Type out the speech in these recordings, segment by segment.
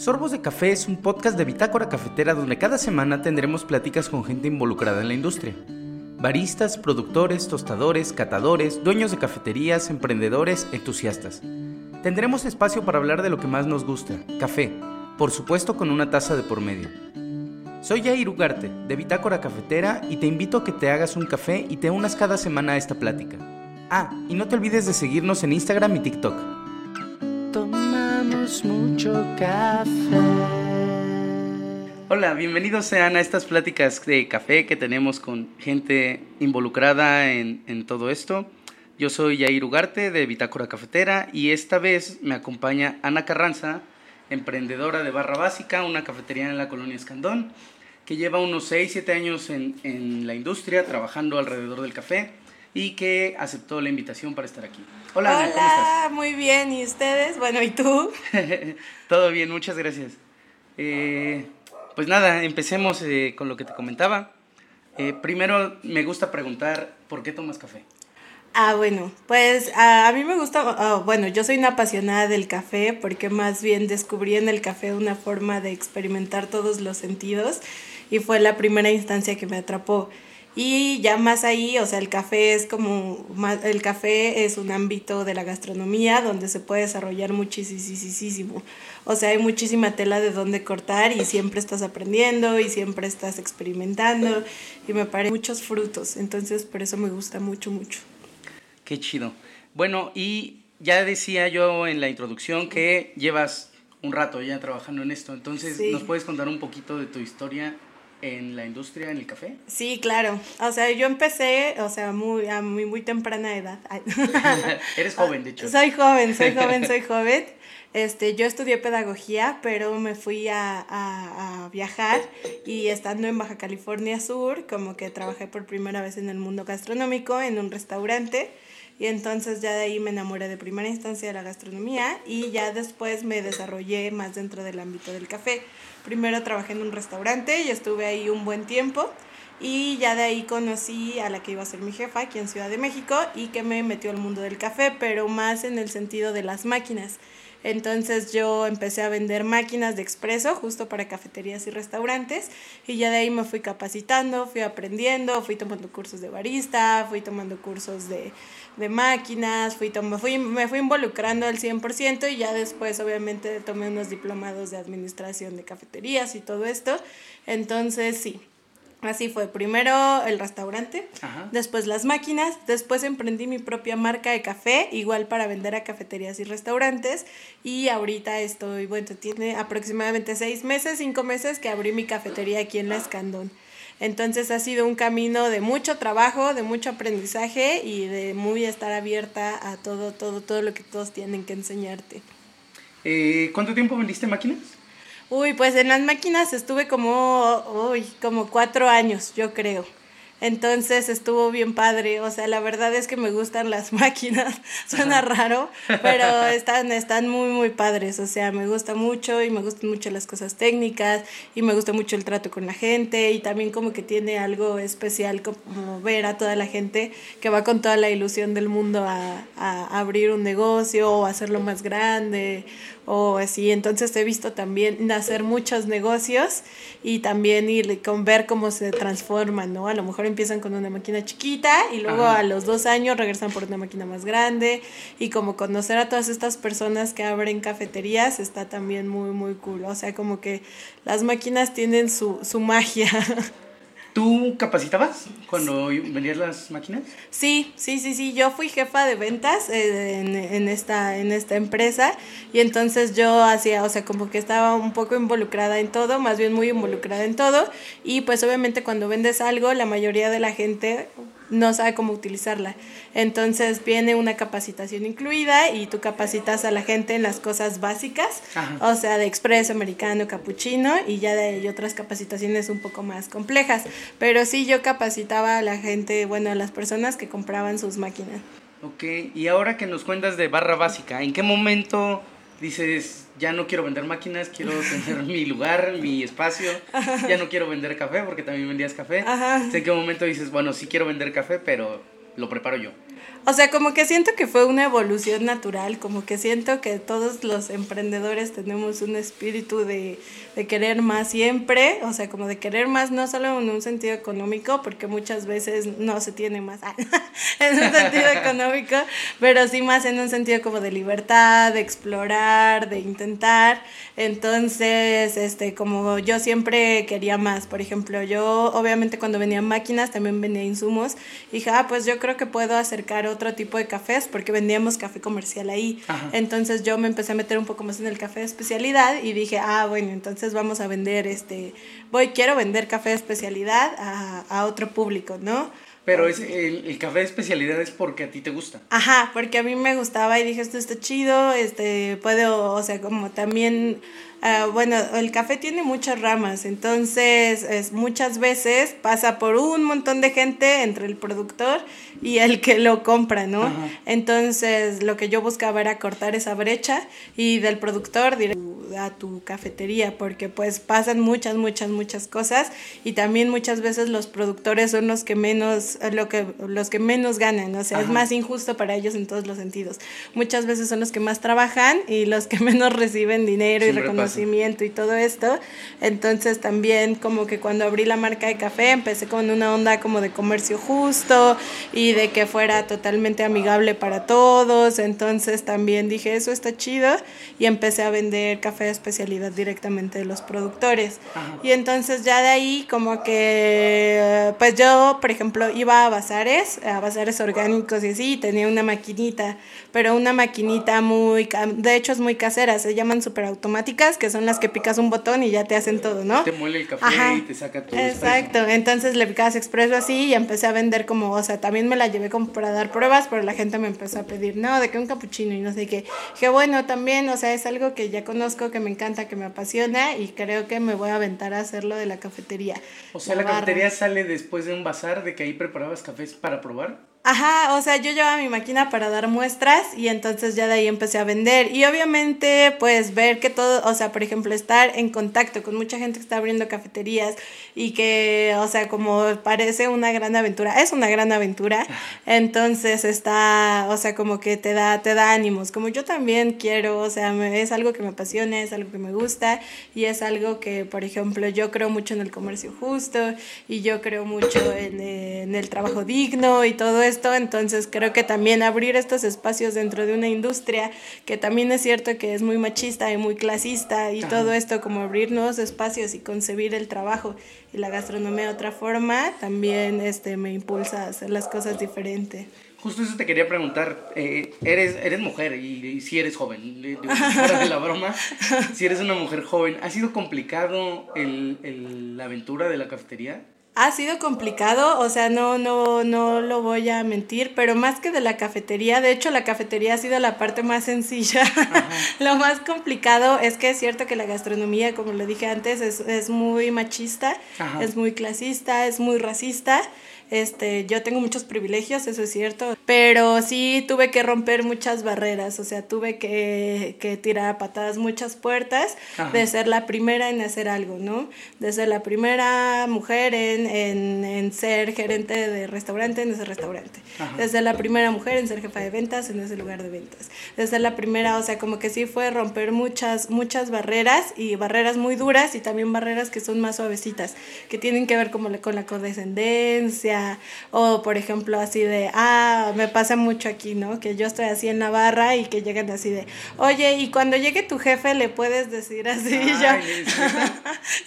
Sorbos de Café es un podcast de Bitácora Cafetera donde cada semana tendremos pláticas con gente involucrada en la industria. Baristas, productores, tostadores, catadores, dueños de cafeterías, emprendedores, entusiastas. Tendremos espacio para hablar de lo que más nos gusta, café, por supuesto con una taza de por medio. Soy Jair Ugarte, de Bitácora Cafetera, y te invito a que te hagas un café y te unas cada semana a esta plática. Ah, y no te olvides de seguirnos en Instagram y TikTok. Hola, bienvenidos sean a estas pláticas de café que tenemos con gente involucrada en, todo esto. Yo soy Jair Ugarte de Bitácora Cafetera y esta vez me acompaña Ana Carranza, emprendedora de Barra Básica, una cafetería en la colonia Escandón, que lleva unos 6, 7 años en la industria trabajando alrededor del café y que aceptó la invitación para estar aquí. Hola, Hola ¿cómo estás? muy bien, ¿y ustedes? Bueno, ¿y tú? Todo bien, muchas gracias. Eh, pues nada, empecemos eh, con lo que te comentaba. Eh, primero me gusta preguntar, ¿por qué tomas café? Ah, bueno, pues a, mí me gusta, oh, bueno, yo soy una apasionada del café porque más bien descubrí en el café una forma de experimentar todos los sentidos y fue la primera instancia que me atrapó. Y ya más ahí, o sea, el café es como, el café es un ámbito de la gastronomía donde se puede desarrollar muchísimo. O sea, hay muchísima tela de dónde cortar y siempre estás aprendiendo y siempre estás experimentando y me parecen muchos frutos. Entonces, por eso me gusta mucho, mucho. Qué chido. Bueno, y ya decía yo en la introducción que llevas un rato ya trabajando en esto. Entonces, ¿nos puedes contar un poquito de tu historia en la industria, en el café? Sí, claro. O sea, yo empecé, o sea, muy, a muy, muy temprana edad. Eres joven, de hecho. Soy joven, soy joven, soy joven. Este, yo estudié pedagogía, pero me fui a, a, a, viajar y estando en Baja California Sur, como que trabajé por primera vez en el mundo gastronómico, en un restaurante. Y entonces ya de ahí me enamoré de primera instancia de la gastronomía y ya después me desarrollé más dentro del ámbito del café. Primero trabajé en un restaurante y estuve ahí un buen tiempo y ya de ahí conocí a la que iba a ser mi jefa aquí en Ciudad de México y que me metió al mundo del café, pero más en el sentido de las máquinas. Entonces yo empecé a vender máquinas de expreso justo para cafeterías y restaurantes y ya de ahí me fui capacitando, fui aprendiendo, fui tomando cursos de barista, fui tomando cursos de, de máquinas, fui, fui, me fui involucrando al 100% y ya después obviamente tomé unos diplomados de administración de cafeterías y todo esto. Entonces sí, Así fue, primero el restaurante, después las máquinas, después emprendí mi propia marca de café, igual para vender a cafeterías y restaurantes, y ahorita estoy, bueno, tiene aproximadamente seis meses, cinco meses que abrí mi cafetería aquí en La Escandón. Entonces ha sido un camino de mucho trabajo, de mucho aprendizaje y de muy estar abierta a todo, todo, todo lo que todos tienen que enseñarte. Eh, ¿Cuánto tiempo vendiste máquinas? Uy, pues en las máquinas estuve como, uy, como cuatro años, yo creo. Entonces estuvo bien padre, o sea, la verdad es que me gustan las máquinas, suena raro, pero están, están muy, muy padres, o sea, me gusta mucho y me gustan mucho las cosas técnicas y me gusta mucho el trato con la gente y también como que tiene algo especial como ver a toda la gente que va con toda la ilusión del mundo a, a abrir un negocio o hacerlo más grande o así. Entonces he visto también nacer muchos negocios y también ir con ver cómo se transforman, ¿no? A lo mejor empiezan con una máquina chiquita y luego a los dos años regresan por una máquina más grande y como conocer a todas estas personas que abren cafeterías está también muy, muy cool. O sea, como que las máquinas tienen su, su magia. ¿Tú capacitabas cuando vendías las máquinas? Sí, sí, sí, sí. Yo fui jefa de ventas eh, en, en, esta, en esta empresa y entonces yo hacía, o sea, como que estaba un poco involucrada en todo, más bien muy involucrada en todo. Y pues obviamente cuando vendes algo, la mayoría de la gente no sabe cómo utilizarla. Entonces viene una capacitación incluida y tú capacitas a la gente en las cosas básicas, o sea, de expreso, americano, capuchino y ya de otras capacitaciones un poco más complejas. Pero sí yo capacitaba a la gente, bueno, a las personas que compraban sus máquinas. Ok, y ahora que nos cuentas de barra básica, ¿en qué momento dices, ya no quiero vender máquinas, quiero tener mi lugar, mi espacio, ya no quiero vender café porque también vendías café. ¿En qué momento dices, bueno, sí quiero vender café, pero lo preparo yo? O sea, como que siento que fue una evolución natural, como que siento que todos los emprendedores tenemos un espíritu de, de, querer más siempre, o sea, como de querer más no solo en un sentido económico, porque muchas veces no se tiene más en un sentido económico, pero sí más en un sentido como de libertad, de explorar, de intentar. Entonces, este, como yo siempre quería más, por ejemplo, yo obviamente cuando venía máquinas también venía insumos, y dije, ah, pues yo creo que puedo acercar otro tipo de cafés porque vendíamos café comercial ahí. Entonces yo me empecé a meter un poco más en el café de especialidad y dije, ah, bueno, entonces vamos a vender este, voy, quiero vender café de especialidad a, a otro público, ¿no? Pero es, el, el, café de especialidad es porque a ti te gusta. Ajá, porque a mí me gustaba y dije, esto está chido, este, puedo, o sea, como también Ah, bueno, el café tiene muchas ramas, entonces es, muchas veces pasa por un montón de gente entre el productor y el que lo compra, ¿no? Entonces lo que yo buscaba era cortar esa brecha y del productor a tu cafetería, porque pues pasan muchas, muchas, muchas cosas y también muchas veces los productores son los que menos, lo que, los que menos ganan, o sea, es más injusto para ellos en todos los sentidos. Muchas veces son los que más trabajan y los que menos reciben dinero y reconocimiento y todo esto. Entonces también como que cuando abrí la marca de café empecé con una onda como de comercio justo y de que fuera totalmente amigable para todos. Entonces también dije, eso está chido y empecé a vender café de especialidad directamente de los productores. Y entonces ya de ahí como que, pues yo, por ejemplo, iba a bazares, a bazares orgánicos y así, tenía una maquinita, pero una maquinita muy, de hecho es muy casera, se llaman superautomáticas que son las que picas un botón y ya te hacen todo, ¿no? Te muele el café y te saca todo. Exacto, entonces le picabas expreso así y empecé a vender como, o sea, también me la llevé como para dar pruebas, pero la gente me empezó a pedir, no, de que un capuchino y no sé qué. Dije, bueno, también, o sea, es algo que ya conozco, que me encanta, que me apasiona y creo que me voy a aventar a hacerlo de la cafetería. O sea, la, la cafetería sale después de un bazar, de que ahí preparabas cafés para probar. Ajá, o sea, yo llevaba mi máquina para dar muestras y entonces ya de ahí empecé a vender. Y obviamente, pues ver que todo, o sea, por ejemplo, estar en contacto con mucha gente que está abriendo cafeterías y que, o sea, como parece una gran aventura, es una gran aventura. Entonces está, o sea, como que te da, te da ánimos. Como yo también quiero, o sea, es algo que me apasiona, es algo que me gusta y es algo que, por ejemplo, yo creo mucho en el comercio justo y yo creo mucho en, en el trabajo digno y todo eso esto, entonces creo que también abrir estos espacios dentro de una industria que también es cierto que es muy machista y muy clasista y todo esto como abrir nuevos espacios y concebir el trabajo y la gastronomía de otra forma, también este, me impulsa a hacer las cosas diferente. Justo eso te quería preguntar, eh, eres, eres mujer y, si eres joven, fuera de la broma, si eres una mujer joven, ¿ha sido complicado el, el, la aventura de la cafetería? Ha sido complicado, o sea, no, no, no lo voy a mentir, pero más que de la cafetería, de hecho la cafetería ha sido la parte más sencilla. lo más complicado es que es cierto que la gastronomía, como lo dije antes, es, es muy machista, es muy clasista, es muy racista. Este, yo tengo muchos privilegios, eso es cierto, pero sí tuve que romper muchas barreras, o sea, tuve que, que tirar a patadas muchas puertas de ser la primera en hacer algo, ¿no? De ser la primera mujer en, en, en ser gerente de restaurante en ese restaurante, de ser la primera mujer en ser jefa de ventas en ese lugar de ventas, de ser la primera, o sea, como que sí fue romper muchas, muchas barreras y barreras muy duras y también barreras que son más suavecitas, que tienen que ver como con la condescendencia, o por ejemplo así de, ah, me pasa mucho aquí, ¿no? Que yo estoy así en la barra y que llegan así de, oye, y cuando llegue tu jefe le puedes decir así, y, yo,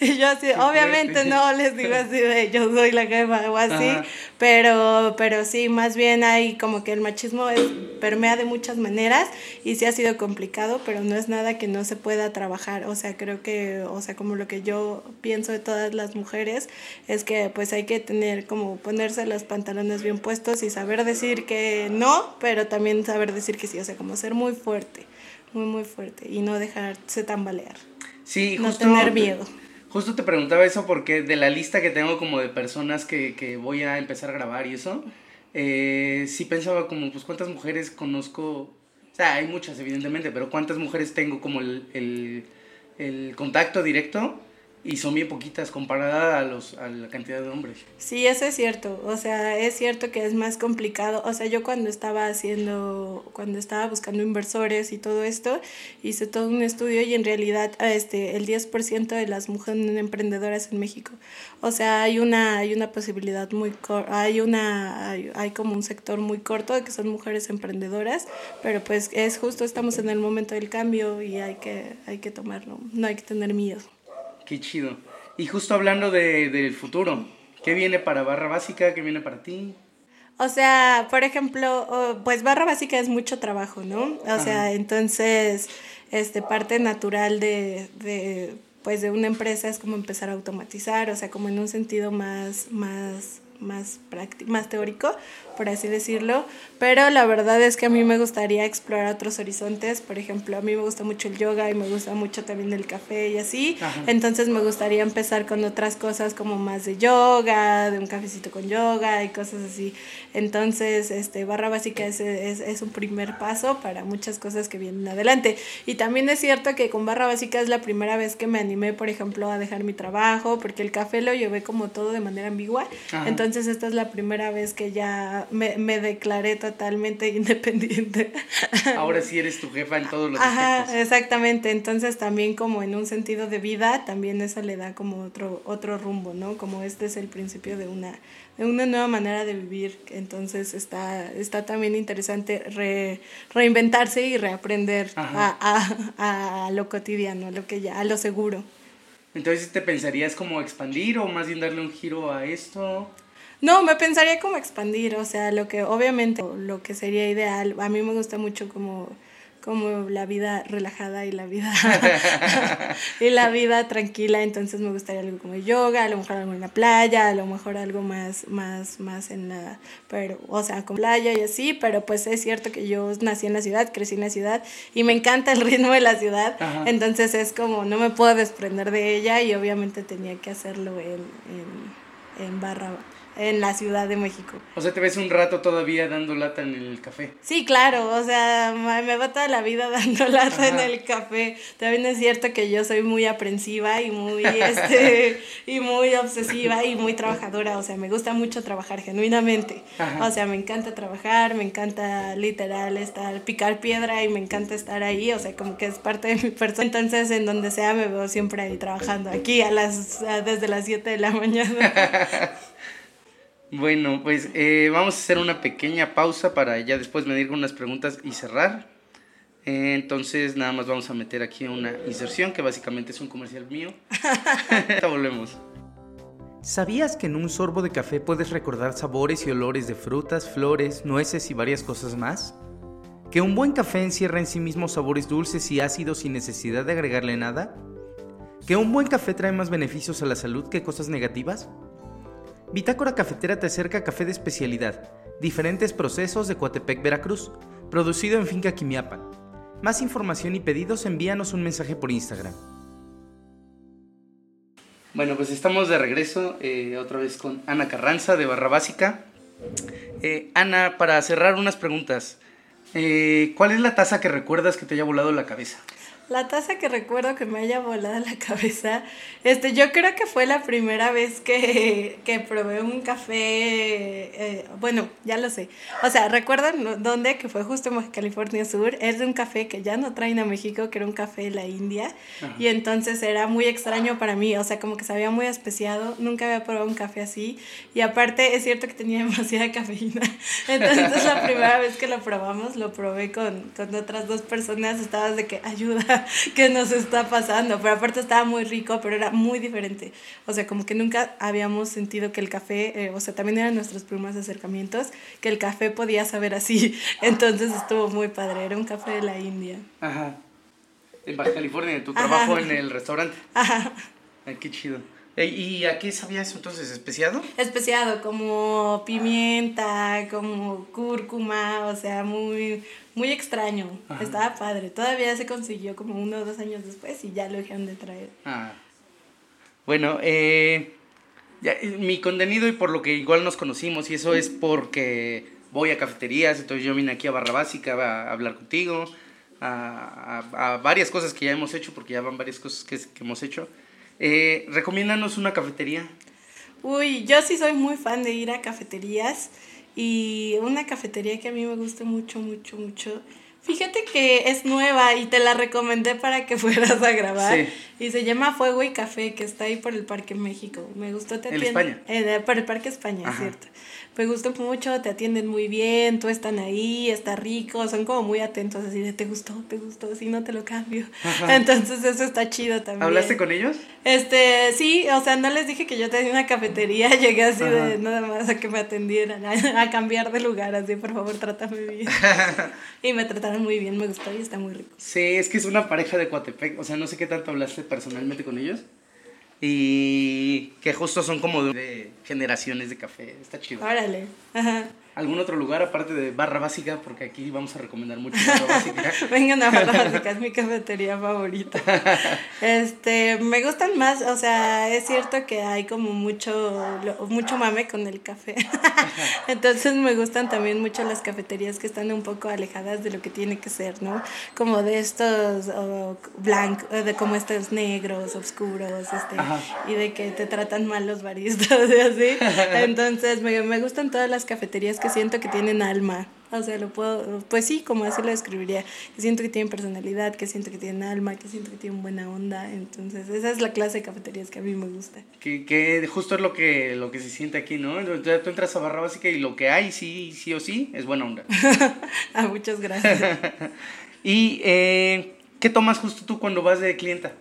y yo así, obviamente no les digo así de, yo soy la jefa o así, pero, pero sí, más bien hay como que el machismo es, permea de muchas maneras y sí ha sido complicado, pero no es nada que no se pueda trabajar, o sea, creo que, o sea, como lo que yo pienso de todas las mujeres es que pues hay que tener como poner los pantalones bien puestos y saber decir que no, pero también saber decir que sí, o sea, como ser muy fuerte, muy, muy fuerte y no dejarse tambalear. Sí, no tener miedo. Justo te preguntaba eso porque de la lista que tengo como de personas que, que voy a empezar a grabar y eso, eh, sí pensaba como, pues, ¿cuántas mujeres conozco? O sea, hay muchas, evidentemente, pero ¿cuántas mujeres tengo como el, el, el contacto directo? Y son bien poquitas comparada a, los, a la cantidad de hombres. Sí, eso es cierto. O sea, es cierto que es más complicado. O sea, yo cuando estaba haciendo, cuando estaba buscando inversores y todo esto, hice todo un estudio y en realidad este, el 10% de las mujeres emprendedoras en México. O sea, hay una, hay una posibilidad muy, hay una, hay, hay como un sector muy corto de que son mujeres emprendedoras, pero pues es justo, estamos en el momento del cambio y hay que, hay que tomarlo, no hay que tener miedo. Qué chido. Y justo hablando de, del futuro, ¿qué viene para Barra Básica? ¿Qué viene para ti? O sea, por ejemplo, pues Barra Básica es mucho trabajo, ¿no? O sea, entonces, este, parte natural de, de, pues, de una empresa es como empezar a automatizar, o sea, como en un sentido más, más más, más teórico, por así decirlo, pero la verdad es que a mí me gustaría explorar otros horizontes, por ejemplo, a mí me gusta mucho el yoga y me gusta mucho también el café y así, entonces me gustaría empezar con otras cosas como más de yoga, de un cafecito con yoga y cosas así, entonces este, barra básica es, es, es un primer paso para muchas cosas que vienen adelante, y también es cierto que con barra básica es la primera vez que me animé, por ejemplo, a dejar mi trabajo, porque el café lo llevé como todo de manera ambigua, entonces entonces esta es la primera vez que ya me, me declaré totalmente independiente. Ahora sí eres tu jefa en todos los Ajá, exactamente. Entonces también como en un sentido de vida, también eso le da como otro, otro rumbo, ¿no? Como este es el principio de una, de una nueva manera de vivir. Entonces está, está también interesante re, reinventarse y reaprender a, a, a, lo cotidiano, a lo que ya, a lo seguro. Entonces, ¿te pensarías como expandir o más bien darle un giro a esto? No, me pensaría como expandir, o sea, lo que obviamente lo que sería ideal, a mí me gusta mucho como como la vida relajada y la vida y la vida tranquila, entonces me gustaría algo como yoga, a lo mejor algo en la playa, a lo mejor algo más más más en la pero o sea, con playa y así, pero pues es cierto que yo nací en la ciudad, crecí en la ciudad y me encanta el ritmo de la ciudad, entonces es como no me puedo desprender de ella y obviamente tenía que hacerlo en en, en barra en la Ciudad de México. O sea, te ves un rato todavía dando lata en el café. Sí, claro, o sea, me va toda la vida dando lata en el café. También es cierto que yo soy muy aprensiva y muy, este, y muy obsesiva y muy trabajadora, o sea, me gusta mucho trabajar genuinamente. O sea, me encanta trabajar, me encanta literal estar, picar piedra y me encanta estar ahí, o sea, como que es parte de mi persona. Entonces, en donde sea, me veo siempre ahí trabajando, aquí a las, desde las 7 de la mañana. Bueno, pues eh, vamos a hacer una pequeña pausa para ya después medir con unas preguntas y cerrar. Eh, entonces nada más vamos a meter aquí una inserción que básicamente es un comercial mío. ya volvemos. ¿Sabías que en un sorbo de café puedes recordar sabores y olores de frutas, flores, nueces y varias cosas más? ¿Que un buen café encierra en sí mismo sabores dulces y ácidos sin necesidad de agregarle nada? ¿Que un buen café trae más beneficios a la salud que cosas negativas? Bitácora Cafetera te acerca café de especialidad, diferentes procesos de Coatepec, Veracruz, producido en Finca Quimiapan. Más información y pedidos envíanos un mensaje por Instagram. Bueno, pues estamos de regreso eh, otra vez con Ana Carranza de Barra Básica. Eh, Ana, para cerrar unas preguntas, eh, ¿cuál es la taza que recuerdas que te haya volado la cabeza? La taza que recuerdo que me haya volado la cabeza, este, yo creo que fue la primera vez que, que probé un café, eh, bueno, ya lo sé. O sea, ¿recuerdan dónde? Que fue justo en California Sur. Es de un café que ya no traen a México, que era un café de la India. Y entonces era muy extraño para mí, o sea, como que sabía muy especiado. Nunca había probado un café así. Y aparte, es cierto que tenía demasiada cafeína. Entonces, la primera vez que lo probamos, lo probé con, con otras dos personas. Estabas de que ayuda qué nos está pasando. Pero aparte estaba muy rico, pero era muy diferente. O sea, como que nunca habíamos sentido que el café, eh, o sea, también eran nuestros primeros acercamientos, que el café podía saber así. Entonces estuvo muy padre. Era un café de la India. Ajá. En Baja California, tu trabajo en el restaurante. Ajá. Ay, qué chido. ¿Y a qué sabía eso entonces? ¿Especiado? Especiado, como pimienta, como cúrcuma, o sea, muy, muy extraño. Estaba padre. Todavía se consiguió como uno o dos años después y ya lo dejaron de traer. Ah. Bueno, eh, mi contenido y por lo que igual nos conocimos, y eso es porque voy a cafeterías, entonces yo vine aquí a Barra Básica a, hablar contigo, a, a, varias cosas que ya hemos hecho, porque ya van varias cosas que, que hemos hecho. Eh, recomiéndanos una cafetería. Uy, yo sí soy muy fan de ir a cafeterías y una cafetería que a mí me gusta mucho, mucho, mucho. Fíjate que es nueva y te la recomendé para que fueras a grabar. Sí. Y se llama Fuego y Café, que está ahí por el Parque México. Me gustó, te ¿En atienden- España? Eh, por el Parque España, Ajá. cierto. Me gustó mucho, te atienden muy bien, tú están ahí, está rico, son como muy atentos, así de te gustó, te gustó, si no te lo cambio. Ajá. Entonces eso está chido también. ¿Hablaste con ellos? Este, sí, o sea, no les dije que yo tenía una cafetería, llegué así Ajá. de nada más a que me atendieran, a, a cambiar de lugar, así, por favor, trátame bien. y me trataron muy bien, me gustó y está muy rico. Sí, es que es una pareja de Coatepec, o sea, no sé qué tanto hablaste personalmente con ellos. Y que justo son como de, de generaciones de café, está chido. Órale, ajá. ¿Algún otro lugar aparte de Barra Básica? Porque aquí vamos a recomendar mucho Barra Básica. Vengan a Barra Básica, es mi cafetería favorita. Este, me gustan más, o sea, es cierto que hay como mucho, mucho mame con el café. Entonces me gustan también mucho las cafeterías que están un poco alejadas de lo que tiene que ser, ¿no? Como de estos blancos, de como estos negros, oscuros, este, Ajá. Y de que te tratan mal los baristas y así. Entonces me, me gustan todas las cafeterías que siento que tienen alma. O sea, lo puedo, pues sí, como así lo describiría. Que siento que tienen personalidad, que siento que tienen alma, que siento que tienen buena onda. Entonces, esa es la clase de cafeterías que a mí me gusta. Que, que justo es lo que, lo que se siente aquí, ¿no? Entonces, tú entras a Barra Básica y lo que hay, sí, sí o sí, es buena onda. ah, muchas gracias. ¿Y eh, qué tomas justo tú cuando vas de clienta?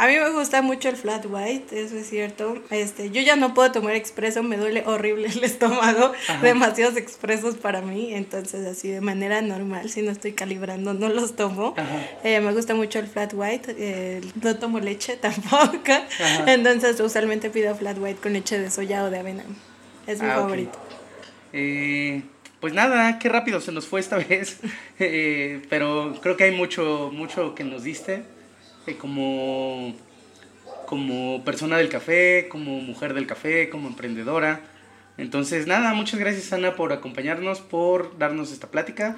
A mí me gusta mucho el flat white, eso es cierto. Este, yo ya no puedo tomar expreso, me duele horrible el estómago, Ajá. demasiados expresos para mí, entonces así de manera normal, si no estoy calibrando, no los tomo. Eh, me gusta mucho el flat white, eh, no tomo leche tampoco, entonces usualmente pido flat white con leche de soya o de avena. Es mi Ah, favorito. Eh, pues nada, qué rápido se nos fue esta vez. Eh, pero creo que hay mucho, mucho que nos diste. Eh, como, como persona del café, como mujer del café, como emprendedora. Entonces, nada, muchas gracias Ana por acompañarnos, por darnos esta plática.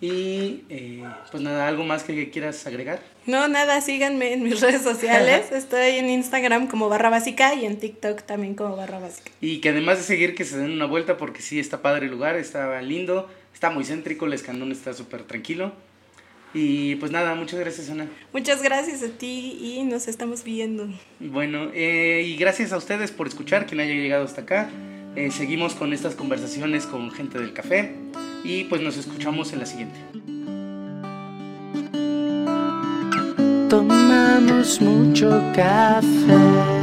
Y eh, pues nada, ¿algo más que quieras agregar? No, nada, síganme en mis redes sociales. Estoy en Instagram como barra básica y en TikTok también como barra básica. Y que además de seguir, que se den una vuelta porque sí está padre el lugar, está lindo, está muy céntrico, el escandón está súper tranquilo. Y pues nada, muchas gracias Ana. Muchas gracias a ti y nos estamos viendo. Bueno, eh, y gracias a ustedes por escuchar, quien haya llegado hasta acá. Eh, seguimos con estas conversaciones con gente del café y pues nos escuchamos en la siguiente. Tomamos mucho café.